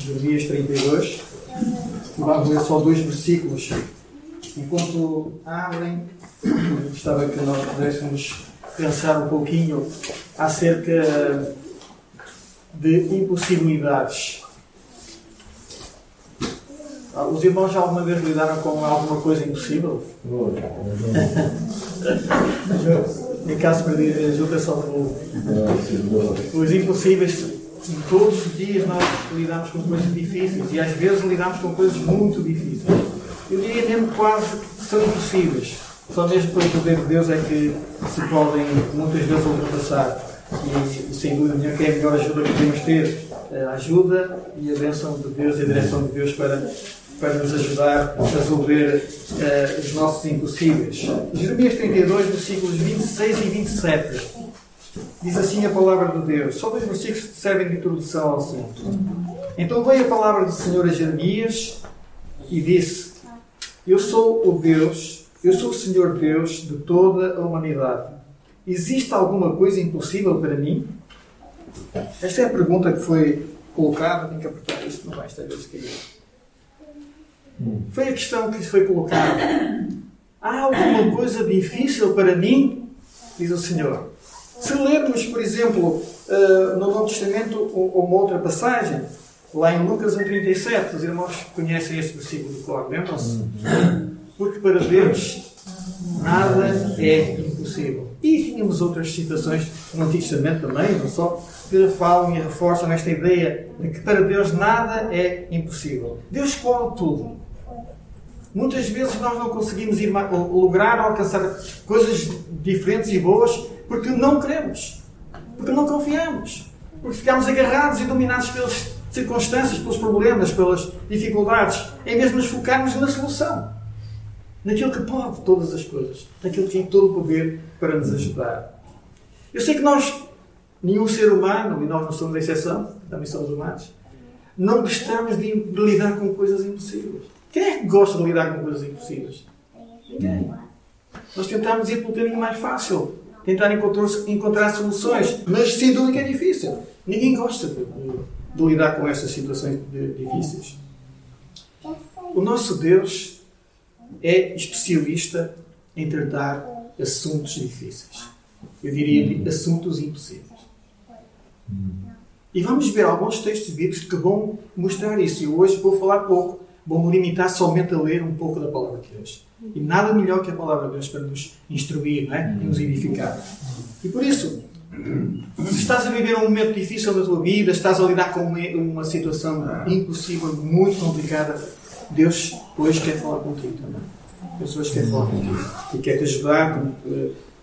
Jeremias 32. Vamos ler só dois versículos. Enquanto abrem, gostava que nós pudéssemos pensar um pouquinho acerca de impossibilidades. Ah, os irmãos já alguma vez lidaram com alguma coisa impossível? em caso perdido, ajuda só o Os impossíveis, todos os dias nós lidamos com coisas difíceis e às vezes lidamos com coisas muito difíceis. Eu diria mesmo quase que são impossíveis. Só mesmo pelo poder de Deus é que se podem muitas vezes ultrapassar. E, sem dúvida nenhuma que é a melhor ajuda que podemos ter. A ajuda e a bênção de Deus e a direção de Deus para para nos ajudar a resolver uh, os nossos impossíveis. Jeremias 32, versículos 26 e 27. Diz assim a palavra de Deus. Só dois versículos que servem de introdução ao assunto. Então veio a palavra do Senhor a Jeremias e disse: Eu sou o Deus, eu sou o Senhor Deus de toda a humanidade. Existe alguma coisa impossível para mim? Esta é a pergunta que foi colocada. Tenho que apertar isto, não vai esta vez cair. Foi a questão que foi colocada. Há alguma coisa difícil para mim? Diz o Senhor. Se lermos, por exemplo, uh, no Novo Testamento, uma outra passagem, lá em Lucas 1,37, os irmãos conhecem este versículo de cor, lembram-se? Porque para Deus nada é impossível. E tínhamos outras citações no Antigo Testamento também, não só, que falam e reforçam esta ideia de que para Deus nada é impossível. Deus pode tudo. Muitas vezes nós não conseguimos ir, lograr alcançar coisas diferentes e boas porque não queremos, porque não confiamos, porque ficamos agarrados e dominados pelas circunstâncias, pelos problemas, pelas dificuldades, em vez de nos focarmos na solução, naquilo que pode todas as coisas, naquilo que tem todo o poder para nos ajudar. Eu sei que nós, nenhum ser humano, e nós não somos a exceção, também somos humanos, não gostamos de, de lidar com coisas impossíveis. Quem é que gosta de lidar com coisas impossíveis? Ninguém. Nós tentamos ir pelo caminho mais fácil, tentar encontrar, encontrar soluções, mas sem dúvida que é difícil. Ninguém gosta de, de, de lidar com essas situações difíceis. O nosso Deus é especialista em tratar assuntos difíceis. Eu diria assuntos impossíveis. E vamos ver alguns textos bíblicos que vão mostrar isso. E hoje vou falar pouco vou-me limitar somente a ler um pouco da palavra de Deus. E nada melhor que a palavra de Deus para nos instruir não é? e nos edificar. E por isso, se estás a viver um momento difícil da tua vida, estás a lidar com uma situação impossível, muito complicada, Deus hoje quer falar contigo também. Deus hoje quer falar contigo e quer te ajudar, como,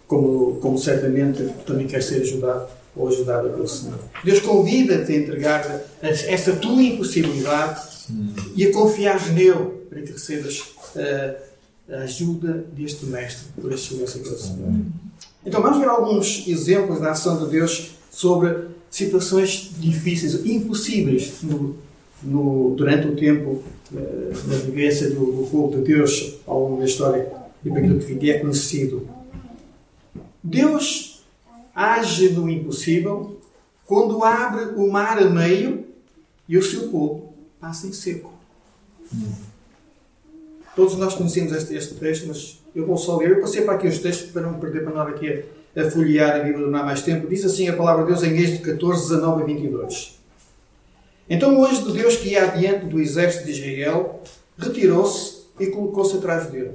como, como certamente também quer ser ajudado ou ajudada pelo Senhor. Deus convida-te a entregar essa tua impossibilidade e a confiar nele para que recebas uh, a ajuda deste Mestre por do Senhor. Então vamos ver alguns exemplos da ação de Deus sobre situações difíceis, impossíveis no, no, durante o tempo uh, na vivência do, do povo de Deus ao longo da história e para aquilo que é conhecido. Deus age no impossível quando abre o mar a meio e o seu povo passa em seco. Todos nós conhecemos este, este, texto, mas eu vou só ler. Eu passei para aqui os textos para não perder para nós aqui a, a folhear a Bíblia não há mais tempo. Diz assim a palavra de Deus em Êxodo 14, 19 a 22. Então o anjo de Deus que ia adiante do exército de Israel retirou-se e colocou-se atrás dele.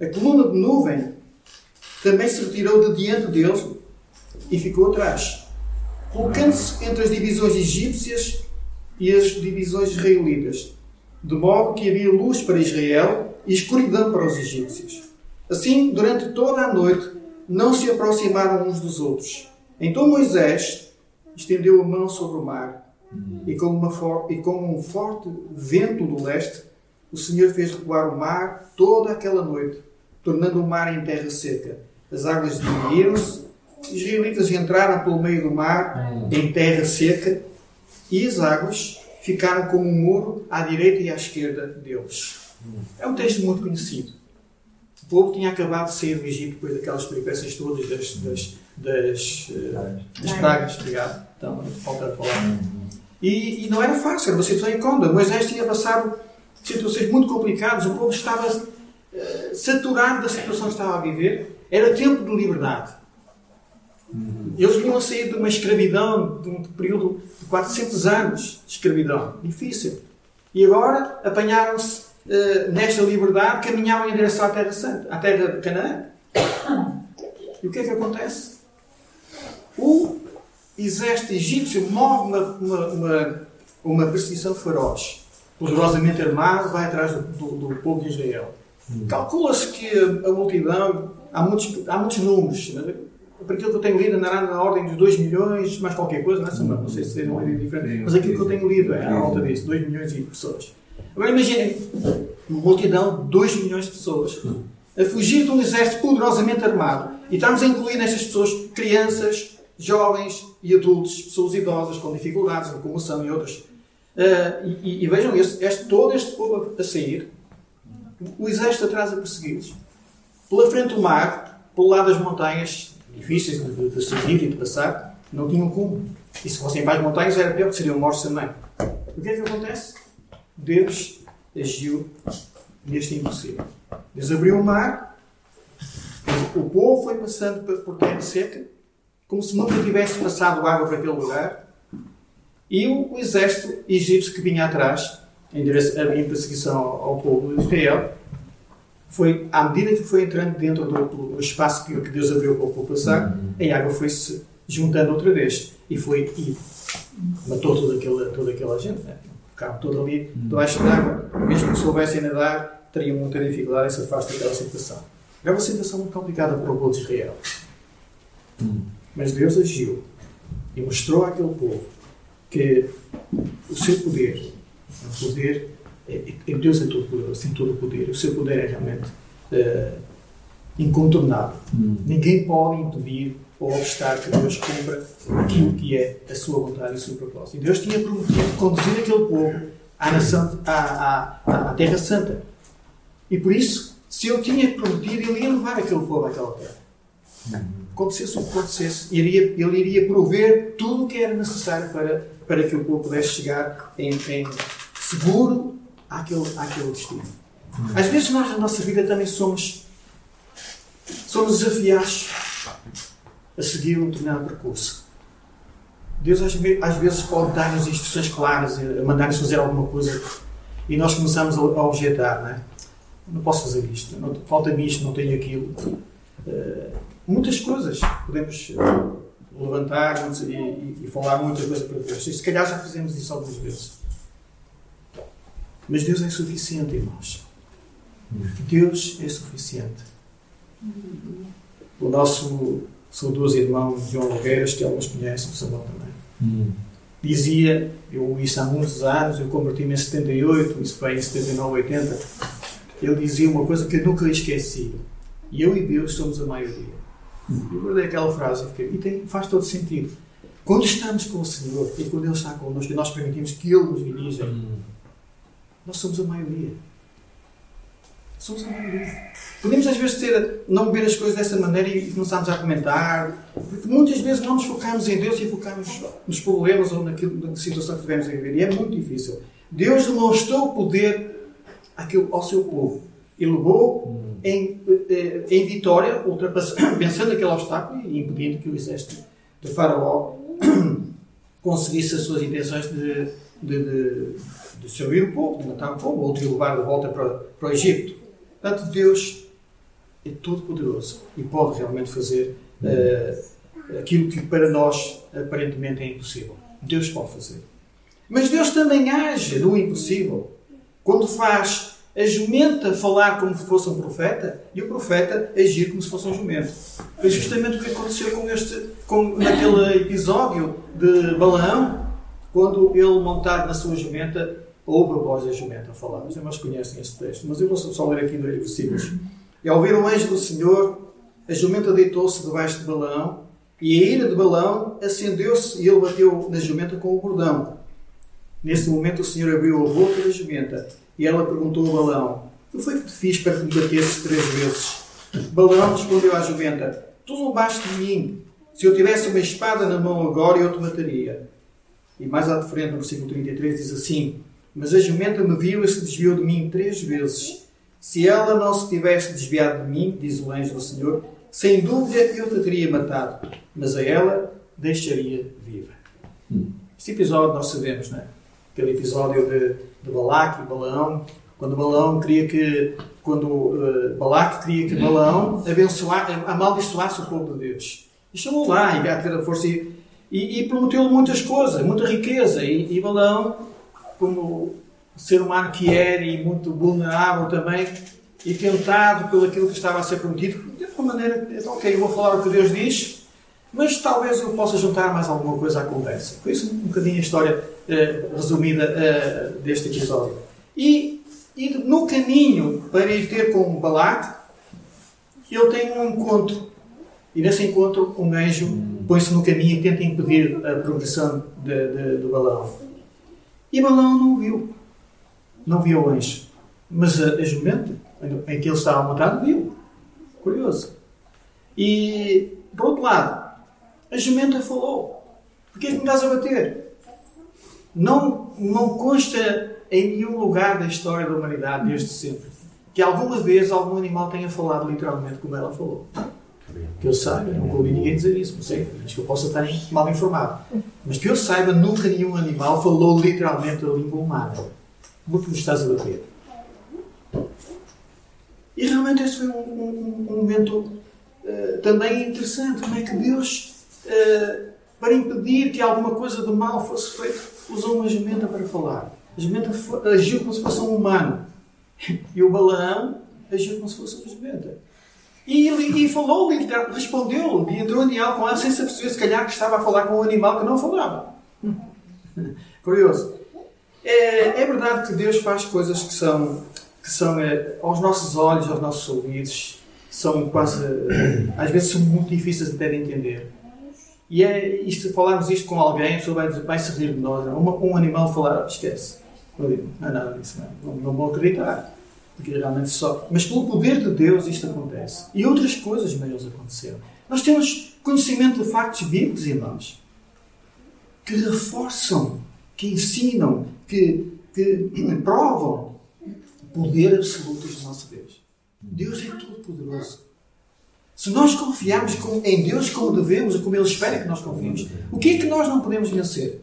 A coluna de nuvem também se retirou de diante deles e ficou atrás, colocando-se entre as divisões egípcias e as divisões israelitas, de modo que havia luz para Israel e escuridão para os egípcios. Assim, durante toda a noite, não se aproximaram uns dos outros. Então Moisés estendeu a mão sobre o mar, e com, uma e com um forte vento do leste, o Senhor fez recuar o mar toda aquela noite, tornando o mar em terra seca. As águas dividiram-se, os israelitas entraram pelo meio do mar em terra seca, e as águas ficaram como um muro à direita e à esquerda deles. É um texto muito conhecido. O povo tinha acabado de sair do Egito depois daquelas peripécias todas das, das, das, uh, das pragas. Obrigado. Então, falta a palavra. E E, e, não era fácil, era uma situação incômoda. Moisés tinha passado situações muito complicadas, o povo estava uh, saturado da situação que estava a viver. Era tempo de liberdade. Eles vinham a sair de uma escravidão, de um período de 400 anos de escravidão. Difícil. E agora apanharam-se uh, nesta liberdade, caminhavam em direção à Terra Santa, à Terra de Canaã. E o que é que acontece? O exército egípcio move uma, uma, uma, uma perseguição feroz, poderosamente armado, vai atrás do, do, do povo de Israel. Hum. Calcula-se que a multidão, há muitos, há muitos números, aquilo que eu tenho lido, andará na ordem de 2 milhões, mais qualquer coisa, não, é? não, não sei se seja uma ideia diferente, mas aquilo que eu tenho lido é à volta disso, 2 milhões de pessoas. Agora imaginem, uma multidão de 2 milhões de pessoas a fugir de um exército poderosamente armado. E estamos a incluir nestas pessoas crianças, jovens e adultos, pessoas idosas com dificuldades, locomoção e outras. Uh, e, e, vejam, este, este, todo este povo a sair, o exército atrás a persegui-los. Pela frente do mar, pelo lado das montanhas, difíceis de, de, seguir e de passar, não tinham como. E se fossem as montanhas era pior, que seriam mortos também. O que é que acontece? Deus agiu neste impossível. Deus abriu o mar, o povo foi passando por terra seca, como se nunca tivesse passado água para aquele lugar, e o, exército egípcio que vinha atrás, em, direção, em perseguição ao povo de Israel, foi, à medida que foi entrando dentro do, do espaço que, Deus abriu para o passar, uhum. a água foi-se juntando outra vez e foi e matou toda aquela, toda aquela gente. Né? Ficaram todos ali uhum. debaixo d'água, mesmo que soubessem nadar, teriam muita dificuldade em se afastar daquela situação. Era uma situação muito complicada para o povo de Israel. Uhum. Mas Deus agiu e mostrou àquele povo que o seu poder, o poder é, é, Deus é todo poderoso, tem todo o poder. O seu poder é realmente uh, incontornável. Hum. Ninguém pode impedir ou obstar que Deus cumpra aquilo que é a sua vontade e o seu propósito. E Deus tinha prometido conduzir aquele povo à, nação, à, à, à Terra Santa. E por isso, se Ele tinha prometido, Ele ia levar aquele povo àquela terra. Hum. Acontecesse o que acontecesse, iria, Ele iria prover tudo o que era necessário para, para que o povo pudesse chegar em, em seguro àquele, àquele destino. Às vezes nós na nossa vida também somos, somos desafiados a seguir um determinado percurso. Deus às vezes pode dar-nos instruções claras, mandar-nos fazer alguma coisa e nós começamos a objetar, não é? Não posso fazer isto, falta-me isto, não tenho aquilo. Uh, muitas coisas podemos levantar e, e, e, falar muitas coisas para Deus. E se calhar já fizemos isso algumas vezes. Mas Deus é suficiente, irmãos. Deus é suficiente. O nosso saudoso irmão João Nogueiras, que alguns conhecem, o Salão também, dizia, eu isso há muitos anos, eu converti-me em 78, isso foi em 79, 80, ele dizia uma coisa que eu nunca esqueci. Eu e Deus somos a maioria. Eu guardei aquela frase e, fiquei, e tem, faz todo sentido. Quando estamos com o Senhor e quando Ele está connosco e nós permitimos que Ele nos dirija, nós somos a maioria. Somos a maioria. Podemos às vezes ter, não ver as coisas dessa maneira e começarmos a comentar, porque muitas vezes não nos focamos em Deus e focamos nos problemas ou naquilo, na situação que tivemos a viver. E é muito difícil. Deus demonstrou o poder àquilo, ao seu povo e levou em, eh, em vitória, pensando aquele obstáculo e impedindo que o exército de Faraó conseguisse as suas intenções de, de, de destruir o povo, de matar o povo, ou de levar de volta para, para o Egito. Portanto, Deus é todo poderoso e pode realmente fazer uh, aquilo que para nós aparentemente é impossível. Deus pode fazer. Mas Deus também age no impossível. Quando faz a jumenta falar como se fosse um profeta e o profeta agir como se fosse um jumento. Foi justamente o que aconteceu com este, com, naquele episódio de Balaão, quando ele montado na sua jumenta ouve a voz da jumenta falar. Os irmãos conhecem este texto, mas eu vou só ler aqui dois versículos. E ao ouvir o anjo do Senhor, a jumenta deitou-se debaixo de Balaão, e a ira de Balaão acendeu-se e ele bateu na jumenta com o bordão. Nesse momento o Senhor abriu a boca da jumenta e ela perguntou a Balaão: O que foi que te fiz para que me batesses três vezes? Balaão respondeu à jumenta: Tu zombaste de mim. Se eu tivesse uma espada na mão agora, eu te mataria. E mais à frente, no versículo 33, diz assim: Mas a jumenta me viu e se desviou de mim três vezes. Se ela não se tivesse desviado de mim, diz o anjo do Senhor, sem dúvida eu te teria matado, mas a ela deixaria viva. Este episódio nós sabemos, não é? Aquele episódio de, de Balaque e Balaão, quando Balaão queria que, quando uh, Balaque queria que Balaão abençoasse, amaldiçoasse o povo de Deus. E chamou lá e a ter a força e, e, e prometeu-lhe muitas coisas, muita riqueza. E, e Balaão, como ser humano que era e muito vulnerável também, e tentado pelo aquilo que estava a ser prometido, de alguma maneira, então, ok, eu vou falar o que Deus diz, mas talvez eu possa juntar mais alguma coisa à conversa. Foi isso um bocadinho a história uh, resumida uh, deste episódio. E, e, no caminho para ir ter com Balac, ele tem um encontro. E nesse encontro, um anjo põe-se no caminho e tenta impedir a progressão de, de, do balão. E Balão não viu. Não viu o anjo. Mas a, a jumenta, em que ele estava montado, viu. Curioso. E, por outro lado, a jumenta falou: Porquê é que me estás a bater? Não, não consta em nenhum lugar da história da humanidade, desde sempre, que alguma vez algum animal tenha falado literalmente como ela falou. Que eu saiba, nunca ouvi ninguém dizer isso, não sei, acho que eu possa estar mal informado. Mas que eu saiba, nunca nenhum animal falou literalmente a língua humana. Porque me estás a bater. E realmente esse foi um, um, um momento uh, também interessante. Como é que Deus, uh, para impedir que alguma coisa de mal fosse feita, usou uma jumenta para falar. A jumenta agiu como se fosse um humano. E o Balaão agiu como se fosse uma jumenta. E, e falou, respondeu, e entrou em com ela sem se perceber, se calhar, que estava a falar com um animal que não falava. Curioso. É, é verdade que Deus faz coisas que são que são, eh, aos nossos olhos, aos nossos ouvidos, são quase, eh, às vezes são muito difíceis até de entender. E, é, e se falarmos isto com alguém, a pessoa vai, vai se rir de nós. Um, um animal falar, esquece. Não digo, não é não, não, não vou acreditar. Porque realmente só. Mas pelo poder de Deus isto acontece. E outras coisas maiores aconteceram. Nós temos conhecimento de factos bíblicos, irmãos, que reforçam, que ensinam, que, que provam poder absoluto do nosso Deus. Deus é todo-poderoso. Se nós confiarmos em Deus como devemos e como Ele espera que nós confiemos, o que é que nós não podemos vencer?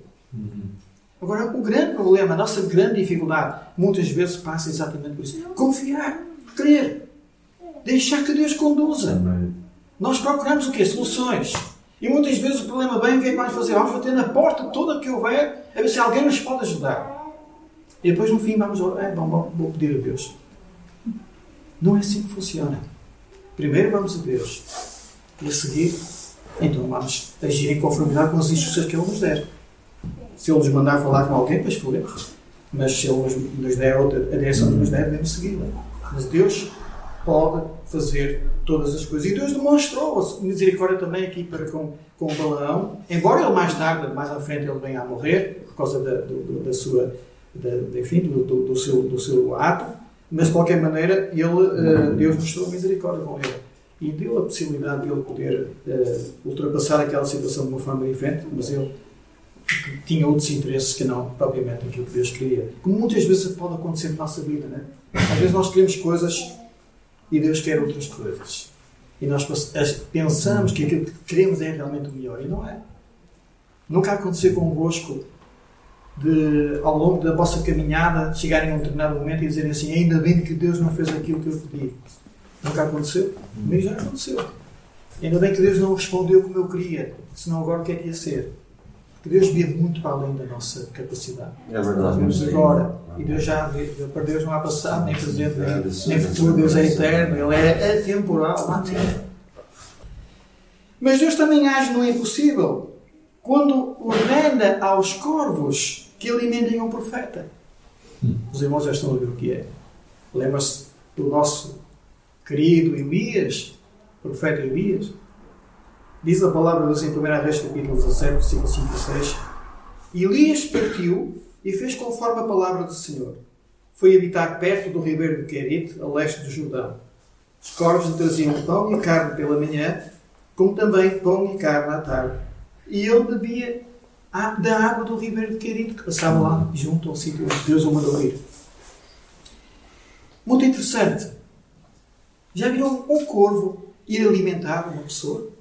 Agora, o grande problema, a nossa grande dificuldade, muitas vezes passa exatamente por isso. Confiar, crer, deixar que Deus conduza. Nós procuramos o quê? Soluções. E muitas vezes o problema vem, o que é que vamos fazer? Vamos bater na porta toda que houver, a ver se alguém nos pode ajudar. E depois no fim vamos é, bom, vou pedir a Deus. Não é assim que funciona. Primeiro vamos a Deus. E a seguir, então vamos agir em conformidade com as instruções que Ele nos der. Se Ele nos mandar falar com alguém, pois falemos. Mas se Ele nos der outra, a direção que nos der, devemos segui-la. Mas Deus pode fazer todas as coisas. E Deus demonstrou misericórdia também aqui para com, com Balaão. Embora ele mais tarde, mais à frente, ele venha a morrer, por causa da, do, da sua de, enfim, do, do, do, seu, do seu ato, mas de qualquer maneira ele, uh, Deus mostrou misericórdia com ele e deu a possibilidade de ele poder uh, ultrapassar aquela situação de uma forma diferente, mas ele tinha outros interesses que não propriamente aquilo que Deus queria. Como muitas vezes pode acontecer na nossa vida, né? Às vezes nós queremos coisas e Deus quer outras coisas. E nós pensamos que aquilo que queremos é realmente o melhor e não é. Nunca aconteceu convosco de, ao longo da vossa caminhada, chegarem a um determinado momento e dizerem assim: ainda bem que Deus não fez aquilo que eu pedi. Nunca aconteceu? Comigo já aconteceu. Ainda bem que Deus não respondeu como eu queria, senão agora o que é que ia ser? Porque Deus vive muito para além da nossa capacidade. É verdade. Deus agora. E Deus já vê, para Deus não há passado, nem presente, nem, nem futuro. Deus é eterno, Ele é atemporal. Mas Deus também age no impossível quando ordena aos corvos que alimentem um profeta. Os irmãos já estão a ver o que é. Lembra-se do nosso querido Elias, profeta Elias? Diz a palavra de Deus em 1 Reis, capítulo 17, versículo 5 e 6. Elias partiu e fez conforme a palavra do Senhor. Foi habitar perto do ribeiro de Querite, a leste do Jordão. Os corvos lhe traziam pão e carne pela manhã, como também pão e carne à tarde e ele bebia da água do ribeiro de Querido, que passava lá junto ao sítio onde Deus o mandou ir. Muito interessante. Já viram um corvo ir alimentar uma pessoa?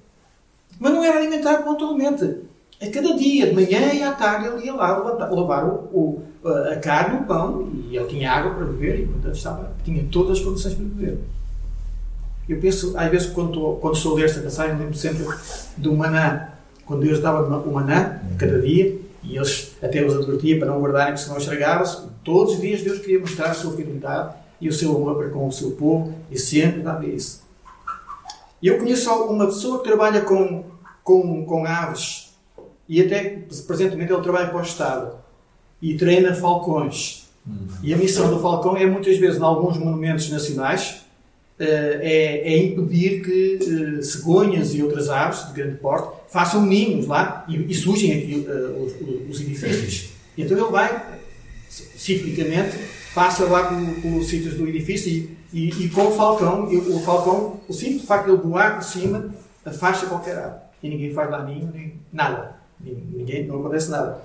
Mas não era alimentar pontualmente. A cada dia, de manhã e à tarde, ele ia lá lavar o, o, a carne, o pão, e ele tinha água para beber, e portanto estava, tinha todas as condições para beber. Eu penso, às vezes, quando estou, quando estou a ler esta passagem, lembro sempre do maná. Quando Deus dava o maná, cada dia, e eles até os advertia para não guardarem, porque senão estragava-se. Todos os dias Deus queria mostrar a sua fidelidade e o seu amor para com o seu povo, e sempre dava isso. Eu conheço uma pessoa que trabalha com, com, com aves, e até, presentemente, ele trabalha para o Estado, e treina falcões. E a missão do falcão é, muitas vezes, em alguns monumentos nacionais, eh, é, é impedir que uh, cegonhas e outras aves de grande porte façam ninhos lá e, e sujem aqui, uh, os, os, edifícios. E então ele vai, ciclicamente, passa lá pelos sítios do edifício e, e, e, com o falcão, o falcão, o simples facto de ele voar por cima, afasta qualquer ave. E ninguém faz lá nem nada. Ninguém, não acontece nada.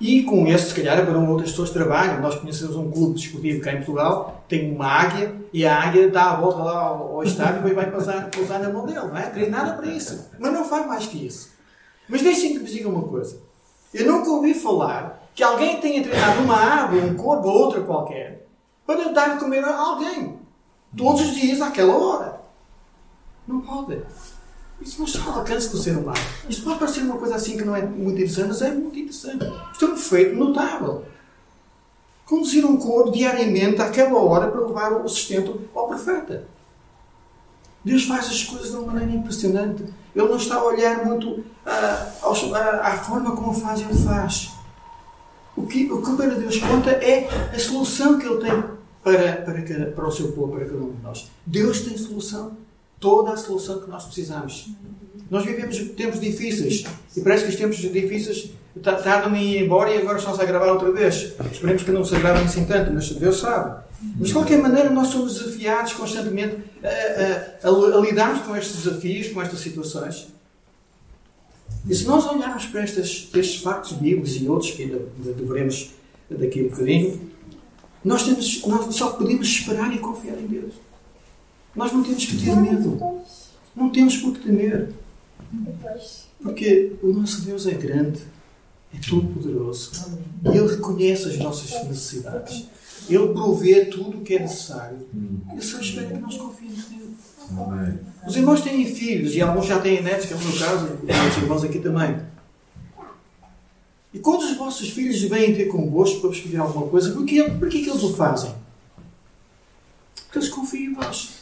E com este, se calhar, para outras pessoas trabalham. Nós conhecemos um clube desportivo cá em Portugal, tem uma águia, e a águia dá a volta lá ao, ao estádio e vai passar, pousar na mão dele, não é? Tem nada para isso. Mas não faz mais que isso. Mas deixem que me digam uma coisa. Eu nunca ouvi falar que alguém tenha treinado uma ave, um corvo ou outra qualquer, para dar de comer a alguém. Todos os dias, àquela hora. Não pode. Isso não está ao alcance do ser humano. Isto pode parecer uma coisa assim que não é muito interessante, mas é muito interessante. Isto é um feito notável. Conduzir um corpo diariamente àquela hora para levar o sustento ao profeta. Deus faz as coisas de uma maneira impressionante. Ele não está a olhar muito à forma como faz, ele faz. O que, o que para Deus conta é a solução que ele tem para, para, para o seu povo, para cada um de nós. Deus tem solução toda a solução que nós precisamos. Nós vivemos tempos difíceis e parece que os tempos difíceis tardam em ir embora e agora estão-se a gravar outra vez. Esperemos que não se agravem assim tanto, mas Deus sabe. Mas de qualquer maneira, nós somos desafiados constantemente a, a, a, a lidarmos com estes desafios, com estas situações. E se nós olharmos para estes, estes factos bíblicos e outros que ainda, ainda deveremos daqui a um bocadinho, nós, temos, nós só podemos esperar e confiar em Deus. Nós não temos que ter medo. Não temos por que temer. Porque o nosso Deus é grande, é todo poderoso. E Ele reconhece as nossas necessidades. Ele provê tudo o que é necessário. Ele só espera que nós confiemos nele. Os irmãos têm filhos, e alguns já têm netos, que é o meu caso, e os irmãos aqui também. E quando os vossos filhos vêm ter convosco para vos pedir alguma coisa, porquê, porquê que eles o fazem? Porque eles confiam em vós.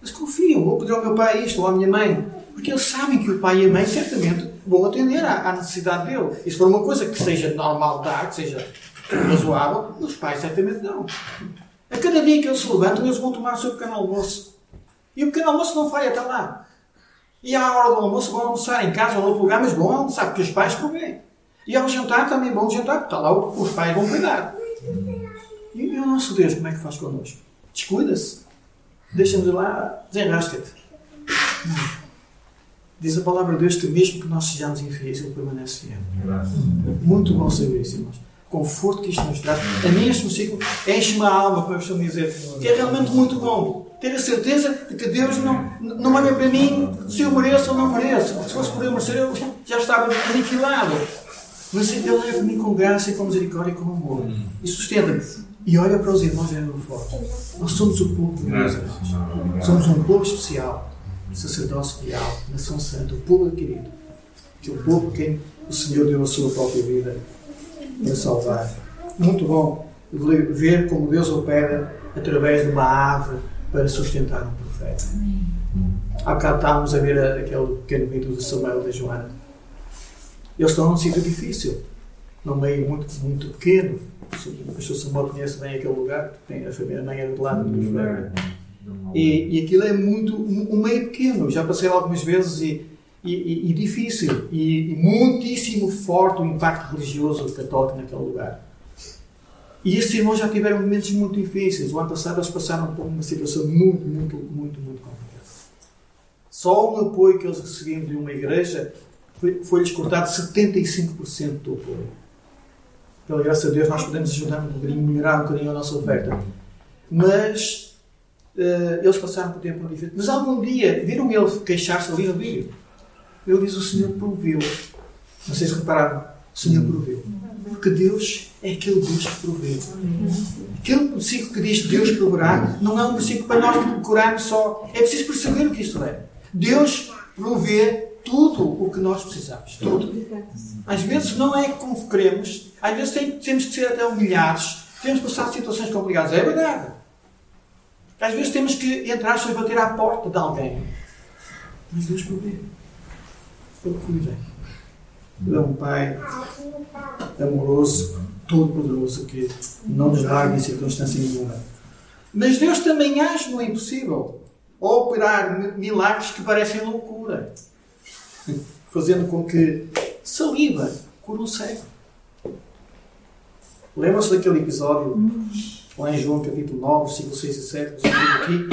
Eles confiam. Vou pedir ao meu pai isto ou à minha mãe. Porque eles sabem que o pai e a mãe certamente vão atender à, à necessidade dele. E se for uma coisa que seja normal dar, que seja razoável, os pais certamente dão. A cada dia que eles se levantam, eles vão tomar o seu pequeno almoço. E o pequeno almoço não vai até lá. E à hora do almoço vão almoçar em casa ou no outro lugar, mas vão almoçar, porque os pais comem. E ao jantar também vão jantar, porque está lá os pais vão cuidar. E, e o nosso Deus, como é que faz connosco? Descuida-se. Deixa-nos lá, desenrasca-te. Diz a palavra de Deus que mesmo que nós sejamos infiéis, Ele permanece fiel. Muito bom saber isso, irmãos. Conforto que isto nos traz. A mim este versículo enche-me a alma, para eu dizer, que é realmente muito bom. Ter a certeza de que Deus não, não olha para mim se eu mereço ou não mereço. Se fosse por eu merecer, eu já estava aniquilado. Mas Ele leva me com graça e com misericórdia e com amor. E sustenta-me. E olha para os irmãos de Forte. Nós somos o povo de Deus. Somos um povo especial. Sacerdócio real, nação santa, o povo querido. Que é o povo quem o Senhor deu a sua própria vida para salvar. Muito bom ver como Deus opera através de uma ave para sustentar um profeta. Há bocado estávamos a ver aquele pequeno vídeo de Samuel e de Joana. Eles estão num sítio difícil, num meio muito, muito pequeno, o pastor Samuel conhece bem aquele lugar, tem a família mãe era do lado do Ferreira. E, e aquilo é muito, um meio pequeno, já passei algumas vezes e, e, e difícil, e, e, muitíssimo forte o impacto religioso católico naquele lugar. E esses irmãos já tiveram momentos muito difíceis. O ano passado eles passaram por uma situação muito, muito, muito, muito complicada. Só o apoio que eles recebiam de uma igreja foi-lhes cortado 75% do apoio. Pela graça de Deus, nós podemos ajudar um bocadinho, melhorar um bocadinho a nossa oferta. Mas uh, eles passaram por tempo diferente. Mas algum dia, viram ele queixar-se ali no vídeo? Ele diz: O Senhor proveu. Não sei se repararam. O Senhor proveu. Porque Deus é aquele Deus que provê. Aquele versículo que diz Deus proverá não é um versículo para nós procurarmos só. É preciso perceber o que isto é. Deus provê tudo o que nós precisamos. Tudo. Às vezes não é como queremos. Às vezes temos que ser até humilhados. Temos que passar situações complicadas. É verdade. Às vezes temos que entrar e bater à porta de alguém. Mas Deus provê. Ele cuida. Ele é um Pai amoroso, todo-poderoso, que não nos larga em circunstância nenhuma. Mas Deus também age no impossível ou operar milagres que parecem loucura, fazendo com que saliva cure um cego. Lembram-se daquele episódio lá em João capítulo 9, versículo 6 e 7, aqui?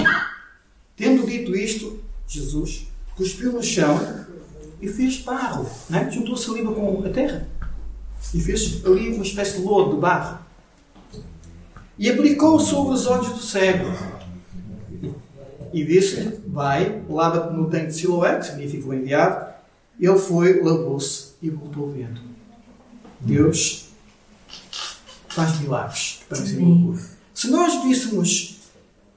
Tendo dito isto, Jesus cuspiu no chão e fez barro, né? juntou saliva com a terra e fez ali uma espécie de lodo de barro e aplicou sobre os olhos do cego e disse-lhe: Vai, lava-te no tanque de Siloé, que significa o enviado. Ele foi, lavou-se e voltou vendo. Deus faz milagres que parecem loucura. Se nós víssemos,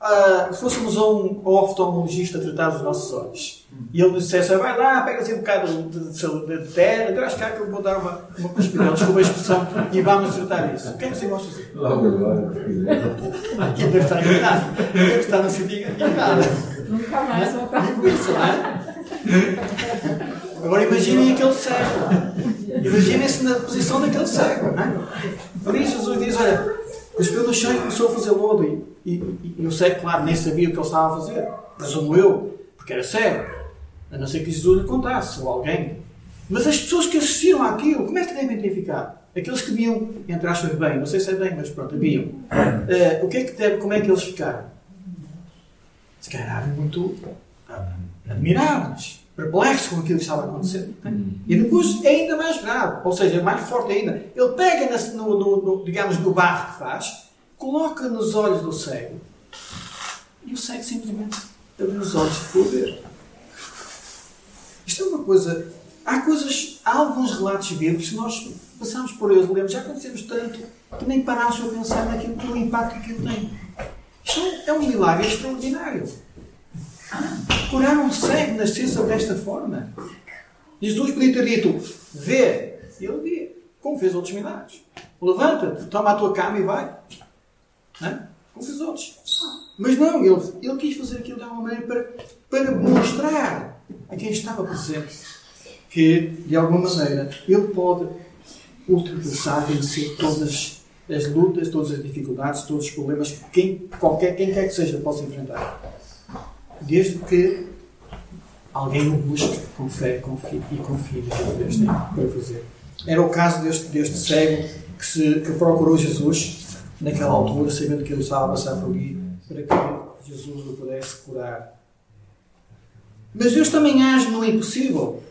uh, se fôssemos a um, a um oftalmologista tratar dos nossos olhos e ele nos dissesse: Vai lá, pega assim um bocado de, de, de terra, traz cá que eu vou dar uma, uma cuspidão, desculpa a expressão, e vamos tratar isso. O que é que você gosta de fazer? Logo agora, Aquilo deve estar enganado. Deve estar na sentiga enganada. Nunca mais vou estar. Isso, não é? Agora imaginem aquele cego. Imaginem-se na posição daquele cego. É? Ali Jesus diz: Olha, cuspiu no chão e começou a fazer lodo. E, e, e o cego, claro, nem sabia o que ele estava a fazer. Presumo eu, porque era cego. A não ser que Jesus lhe contasse, ou alguém. Mas as pessoas que assistiram àquilo, como é que devem ficado? Aqueles que viam, entre aspas, bem, não sei se é bem, mas pronto, viam. Uh, o que é que deve, como é que eles ficaram? Se calhar muito admirados, perplexos com aquilo que estava acontecendo. E depois é ainda mais grave, ou seja, mais forte ainda. Ele pega no, no, no, digamos, no barro que faz, coloca nos olhos do cego e o cego simplesmente abre os olhos e ficou a ver. Isto é uma coisa. Há coisas, há alguns relatos bíblicos que nós passamos por eles, lemos, já conhecemos tanto que nem paramos a pensar naquilo que o impacto que aquilo tem. Isto é um milagre extraordinário. Curar um cego nascer desta forma. Jesus podia ter dito: vê. E ele vê. Como fez outros milagres. Levanta-te, toma a tua cama e vai. Não? Como fez outros. Mas não, ele, ele quis fazer aquilo de uma maneira para, para mostrar a quem estava presente que, de alguma maneira, ele pode ultrapassar, vencer todas as lutas, todas as dificuldades, todos os problemas que quem, qualquer, quem quer que seja possa enfrentar. Desde que alguém o busque com fé e confie no que Deus tem para fazer. Era o caso deste, deste cego que, se, que procurou Jesus naquela altura, sabendo que ele estava a passar por ali, para que Jesus o pudesse curar. Mas Deus também age no impossível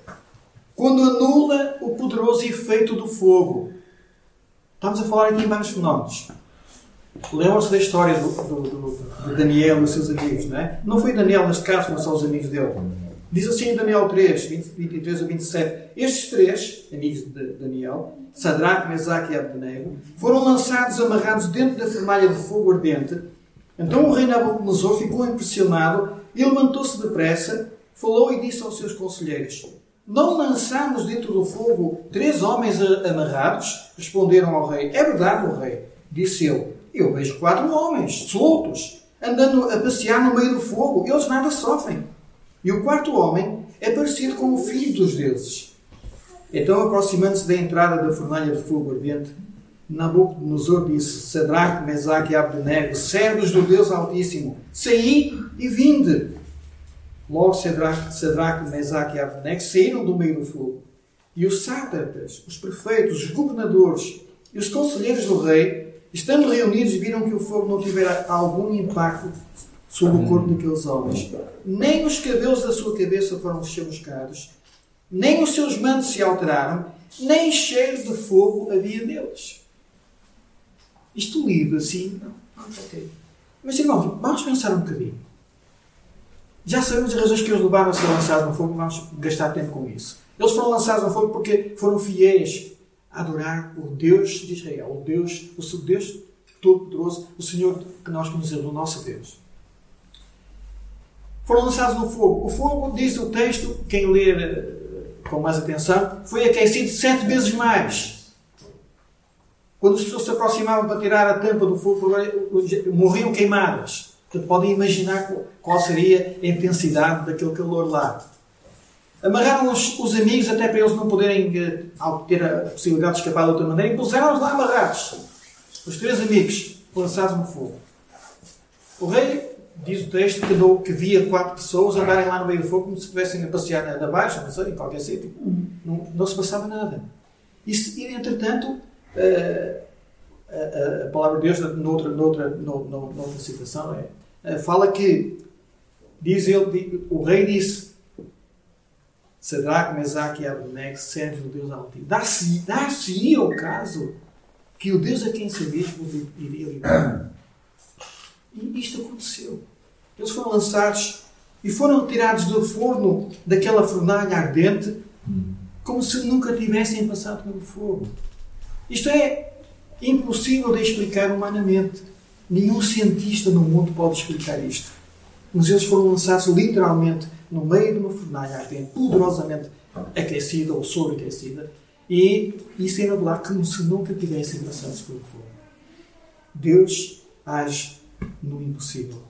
quando anula o poderoso efeito do fogo. Estamos a falar aqui em vários fenómenos. Lembram-se da história do, do, do, de Daniel e seus amigos, não é? Não foi Daniel neste caso, mas são os amigos dele. Diz assim em Daniel 3, 20, 23 a 27. Estes três, amigos de Daniel, Sadraque, Mesaque e Abdenego, foram lançados amarrados dentro da fornalha de fogo ardente. Então o rei Nabucodonosor ficou impressionado e levantou-se depressa, falou e disse aos seus conselheiros: Não lançamos dentro do fogo três homens amarrados? Responderam ao rei: É verdade, o rei. Disse ele: Eu vejo quatro homens, soltos, andando a passear no meio do fogo. Eles nada sofrem. E o quarto homem é parecido com o filho dos deuses. Então, aproximando-se da entrada da fornalha de fogo ardente, Nabucodonosor disse: Sadraque, Mesaque e Abdenego, servos do Deus Altíssimo, saí e vinde. Logo, Sadraque, Sadraque Mesaque e Abdenego saíram do meio do fogo. E os sátrapas, os prefeitos, os governadores e os conselheiros do rei, estando reunidos, viram que o fogo não tivera algum impacto sobre o corpo daqueles homens. Nem os cabelos da sua cabeça foram chamuscados, nem os seus mantos se alteraram, nem cheiro de fogo havia neles. Isto lido assim, não, ok. Mas irmãos, vamos pensar um bocadinho. Já sabemos as razões que eles levaram a ser lançados no fogo, vamos gastar tempo com isso. Eles foram lançados no fogo porque foram fiéis adorar o Deus de Israel, o Deus, o seu Deus Todo-Poderoso, o Senhor que nós conhecemos, o nosso Deus. Foram lançados no fogo. O fogo, diz o texto, quem ler eh, com mais atenção, foi aquecido sete vezes mais. Quando as pessoas se aproximavam para tirar a tampa do fogo, morriam queimadas. Portanto, podem imaginar qual seria a intensidade daquele calor lá. Amarraram os, os amigos até para eles não poderem eh, ter a possibilidade de escapar de outra maneira e puseram-os lá amarrados. Os três amigos lançados no fogo. O rei, diz o texto, que, dou, que via quatro pessoas andarem lá no meio do fogo como se estivessem a passear na, na baixa, não sei, em qualquer sítio. Não, não se passava nada. E, e entretanto, uh, a, a, palavra de Deus, noutra, noutra, noutra, noutra situação, é, fala que, diz ele, o rei disse Sadraque, Mesaque e Abednego, servos do Deus Altíssimo. Dar-se-ia o caso que o Deus a quem mesmo iria libertar. E isto aconteceu. Eles foram lançados e foram tirados do forno, daquela fornalha ardente, como se nunca tivessem passado pelo fogo. Isto é impossível de explicar humanamente. Nenhum cientista no mundo pode explicar isto. Mas eles foram lançados literalmente no meio de uma fornalha ardente, poderosamente aquecida ou sobreaquecida, e isso é revelar como se nunca tivessem passados pelo fogo. Deus age no impossível,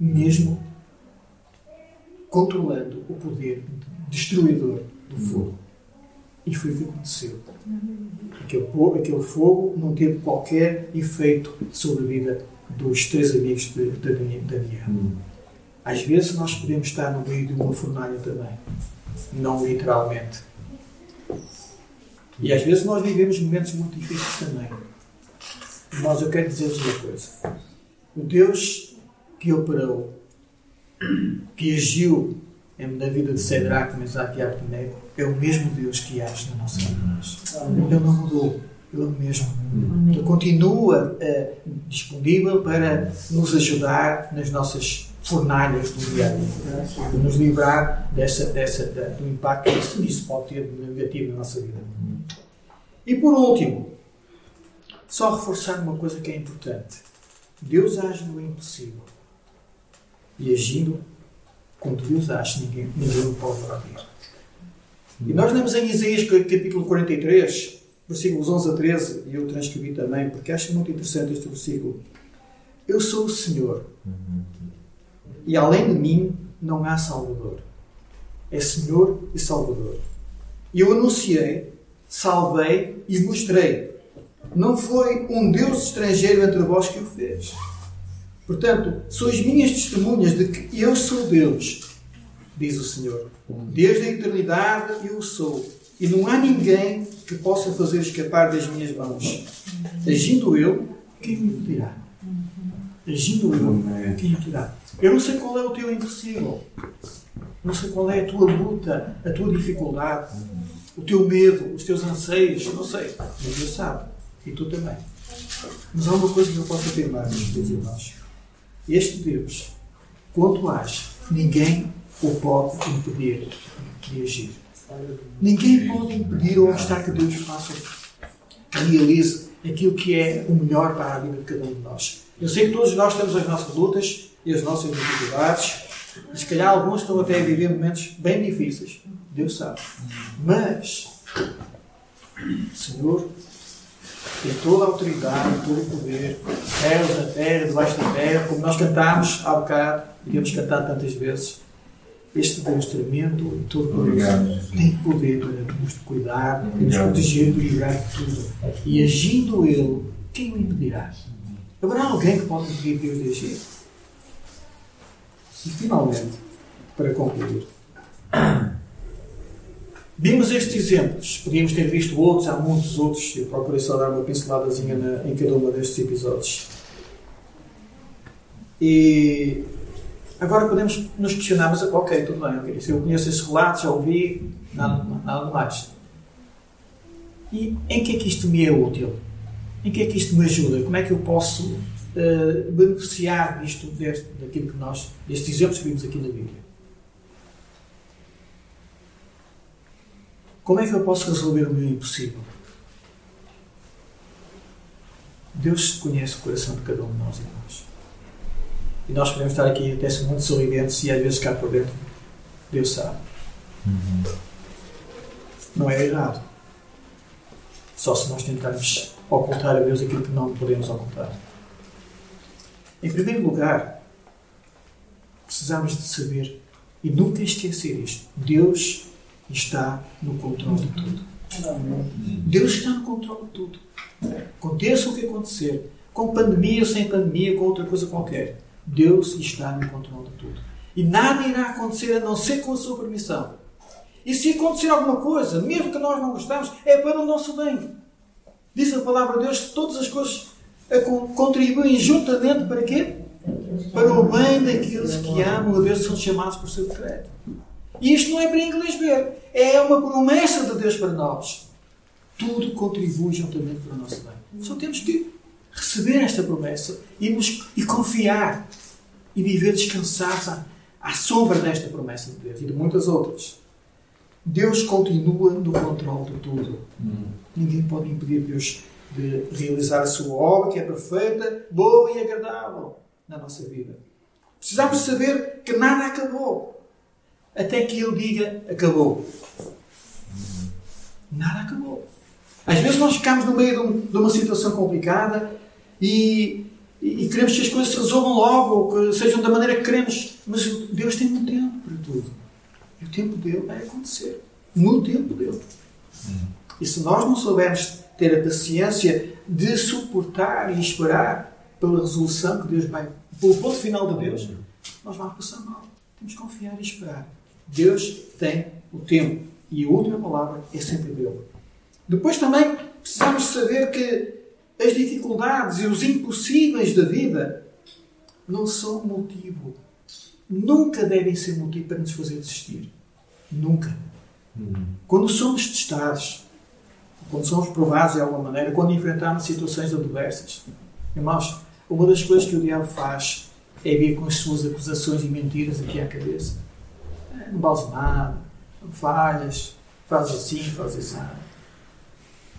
mesmo controlando o poder destruidor do fogo. E foi o que aconteceu. Aquele, aquele fogo não teve qualquer efeito sobre a vida dos três amigos de, de Daniel. Às vezes nós podemos estar no meio de uma fornalha também. Não literalmente. E às vezes nós vivemos momentos muito difíceis também. Mas eu quero dizer-vos uma coisa. O Deus que operou, que agiu na vida de Cedraque, Mesaque e Abednego, é o mesmo Deus que age na nossa vida. Ele não mudou. Ele é o mesmo. Ele continua uh, disponível para nos ajudar nas nossas fornalhas do dia a dia, nos livrar dessa, dessa, do impacto que isso, pode ter negativo na nossa vida. E por último, só reforçar uma coisa que é importante: Deus age no impossível e agindo quando Deus age, ninguém, ninguém o pode impedir. E nós lemos em Isaías capítulo 43, versículos 11 a 13, e eu transcrevi também, porque acho muito interessante este versículo. Eu sou o Senhor e além de mim não há Salvador. É Senhor e Salvador. Eu anunciei, salvei e mostrei. Não foi um Deus estrangeiro entre vós que o fez. Portanto, sois minhas testemunhas de que eu sou Deus, diz o Senhor. Desde a eternidade eu sou. E não há ninguém que possa fazer escapar das minhas mãos. Agindo eu, quem me impedirá? Agindo eu, quem? Eu não sei qual é o teu impossível. Não sei qual é a tua luta, a tua dificuldade, o teu medo, os teus anseios. Não sei. Mas Deus sabe. E tu também. Mas há uma coisa que eu posso afirmar, meus irmãos. Este Deus, quanto age, ninguém o pode impedir de agir. Ninguém pode impedir ou obstar que Deus faça, realize aquilo que é o melhor para a vida de cada um de nós. Eu sei que todos nós temos as nossas lutas, e as nossas dificuldades. E se calhar alguns estão até a viver momentos bem difíceis. Deus sabe. Mas Senhor tem toda a autoridade, todo o poder, céus, na terra, debaixo da terra, como nós cantámos há bocado e temos cantado tantas vezes. Este Deus tremendo e todo poderoso tem poder para nos cuidar, para nos proteger, nos livrar de tudo. E agindo Ele, quem o impedirá? Haverá alguém que pode impedir Deus de agir? E finalmente, para concluir, vimos estes exemplos. Podíamos ter visto outros, há muitos outros. Eu procurei só dar uma pinceladazinha na, em cada um destes episódios. E Agora podemos nos questionar, mas ok, tudo bem, okay, eu conheço esses relatos, já ouvi, nada, nada mais. E em que é que isto me é útil? Em que é que isto me ajuda? Como é que eu posso uh, beneficiar disto, deste, daquilo que nós, destes exemplos que vimos aqui na Bíblia? Como é que eu posso resolver o meu impossível? Deus conhece o coração de cada um de nós, irmãos. E nós podemos estar aqui até ser muito sorridentes e às vezes cá por dentro, Deus sabe. Uhum. Não é errado. Só se nós tentarmos ocultar a Deus aquilo que não podemos ocultar. Em primeiro lugar, precisamos de saber e nunca esquecer isto. Deus está no controle de tudo. Deus está no controle de tudo. Aconteça o que acontecer, com pandemia ou sem pandemia, com outra coisa qualquer. Deus está no controle de tudo. E nada irá acontecer a não ser com a sua permissão. E se acontecer alguma coisa, mesmo que nós não gostamos, é para o nosso bem. Diz a palavra de Deus que todas as coisas contribuem juntamente para quê? Para o bem daqueles que amam a Deus e são chamados por seu decreto. E isto não é para inglês ver, é uma promessa de Deus para nós. Tudo contribui juntamente para o nosso bem. Só temos que receber esta promessa e, nos, e confiar e viver descansados à, à sombra desta promessa de Deus e de muitas outras. Deus continua no controle de tudo. Hum. Ninguém pode impedir Deus de realizar a sua obra, que é perfeita, boa e agradável na nossa vida. Precisamos saber que nada acabou. Até que Ele diga acabou. Nada acabou. Às vezes nós ficamos no meio de, um, uma situação complicada e, e, e, queremos que as coisas se resolvam logo, ou que sejam da maneira que queremos, mas Deus tem um tempo para tudo. E o tempo dele vai acontecer. No tempo dele. E se nós não soubermos ter a paciência de suportar e esperar pela resolução que Deus vai, pelo ponto final de Deus, nós vamos passar mal. Temos que confiar e esperar. Deus tem o tempo. E a última palavra é sempre dele. Depois também precisamos saber que as dificuldades e os impossíveis da vida não são motivo. Nunca devem ser motivo para nos fazer desistir. Nunca. Uhum. Quando somos testados, quando somos provados de alguma maneira, quando enfrentamos situações adversas, irmãos, uma das coisas que o diabo faz é vir com as suas acusações e mentiras aqui à cabeça. Não vales nada, não falhas, faz assim, faz assim.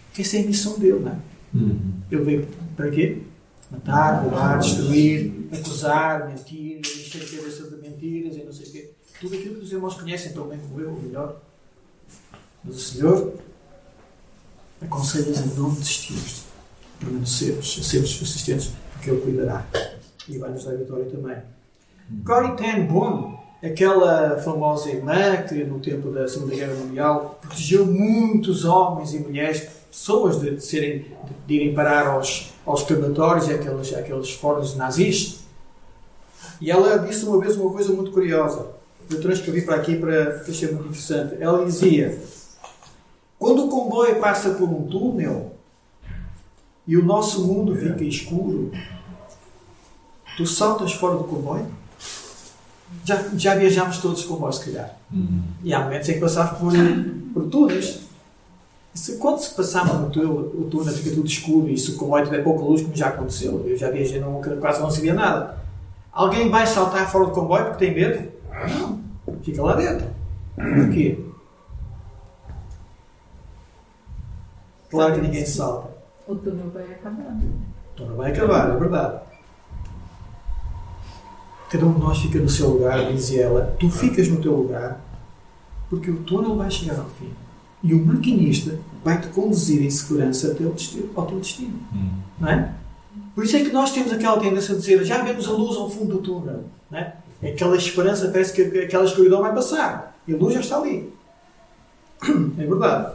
Porque essa é a missão dele, não é? Uhum. Ele veio para quê? Matar, roubar, destruir, acusar, mentir, encher a cabeça mentiras e não sei o quê. Tudo aquilo que os irmãos conhecem tão bem como eu, ou melhor. Mas o Senhor aconselha-nos a não desistirmos, a permanecermos, a sermos persistentes, porque Ele cuidará. E vai nos dar vitória também. Corrie ten Boom, aquela famosa irmã que no tempo da Segunda Guerra Mundial protegeu muitos homens e mulheres, pessoas de, de serem, de, irem parar aos, aos crematórios e aqueles, aqueles fornos nazis. E ela disse uma vez uma coisa muito curiosa. Eu transcrevi para aqui para achei muito interessante. Ela dizia: quando o comboio passa por um túnel e o nosso mundo fica escuro, tu saltas fora do comboio? Já, já viajamos todos com comboios, se calhar. Uhum. E há momentos em que passamos por, por túneis. Se, quando se passamos no túnel, o túnel fica tudo escuro e se o comboio tiver pouca luz, como já aconteceu, eu já viajei num quase não se via nada. Alguém vai saltar fora do comboio porque tem medo? Não. Fica lá dentro. Porquê? Claro que ninguém salta. O túnel vai acabar. O túnel vai acabar, é verdade. Cada um de nós fica no seu lugar, dizia ela. Tu ficas no teu lugar porque o túnel vai chegar ao fim. E o maquinista vai te conduzir em segurança até o destino, ao teu destino. Hum. Não é? Por isso é que nós temos aquela tendência de dizer já vemos a luz ao fundo do túnel. Não é? Aquela esperança parece que aquela escuridão vai passar. E a luz já está ali. É verdade.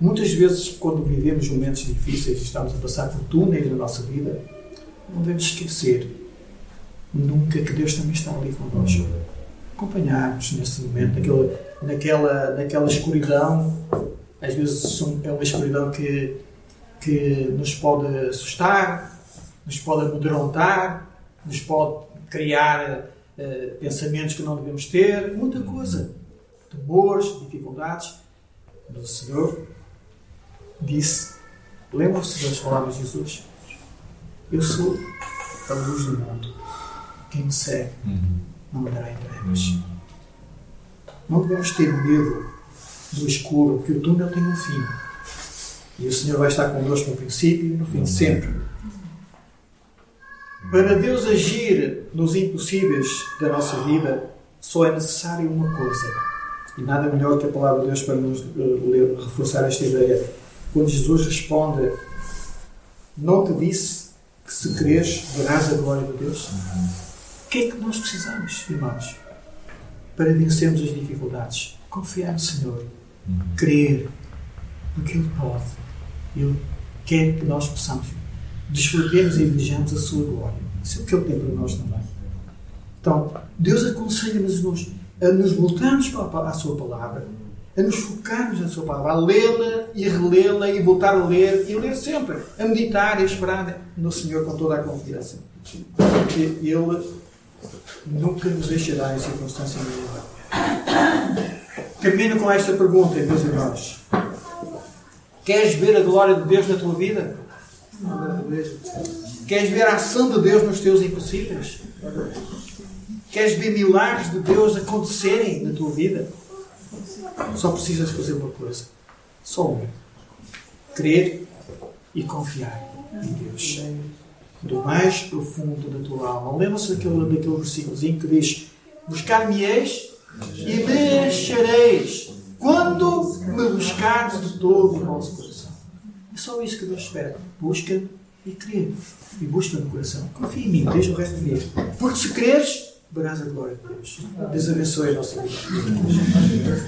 Muitas vezes, quando vivemos momentos difíceis e estamos a passar por túneis na nossa vida, não devemos esquecer nunca que Deus também está ali connosco. Acompanhar-nos nesse momento, naquela, naquela, naquela escuridão. Às vezes é uma escuridão que, que nos pode assustar, nos pode amedrontar, nos pode criar uh, pensamentos que não devemos ter, muita coisa. Temores, dificuldades. Mas o Senhor disse: lembra-se das palavras de Jesus? Eu sou a luz do mundo. Quem me segue não andará em trevas. Não devemos ter medo do escuro, porque o túnel tem um fim. E o Senhor vai estar connosco no princípio e no fim, sempre. Para Deus agir nos impossíveis da nossa vida, só é necessário uma coisa. E nada melhor que a palavra de Deus para nos uh, reforçar esta ideia. Quando Jesus responde: Não te disse que se crês, verás a glória de Deus? O que é que nós precisamos, irmãos, para vencermos as dificuldades? Confiar no Senhor, crer, porque Ele pode. Ele quer que nós possamos desfrutemos e desejamos a sua glória. Isso é o que Ele tem para nós também. Então, Deus aconselha-nos a nos voltarmos a Sua palavra, a nos focarmos na Sua palavra, a lê-la e relê-la e voltar a ler e ler sempre, a meditar e esperar no Senhor com toda a confiança. Porque Ele nunca nos deixará em circunstância nenhuma. Termino com esta pergunta, meus irmãos. Queres ver a glória de Deus na tua vida? Queres ver a ação de Deus nos teus impossíveis? Queres ver milagres de Deus acontecerem na tua vida? Só precisas fazer uma coisa. Só uma. Crer e confiar em Deus. Do mais profundo da tua alma. Lembra-se daquele, daquele versículozinho que diz: Buscar-me-eis e me achareis quando me buscardes de todo o vosso coração. É só isso que Deus espera. Busca e crê. E busca no coração. Confia em mim, deixa o resto de mim. Porque se creres, verás a glória de Deus. Deus abençoe a nossa vida.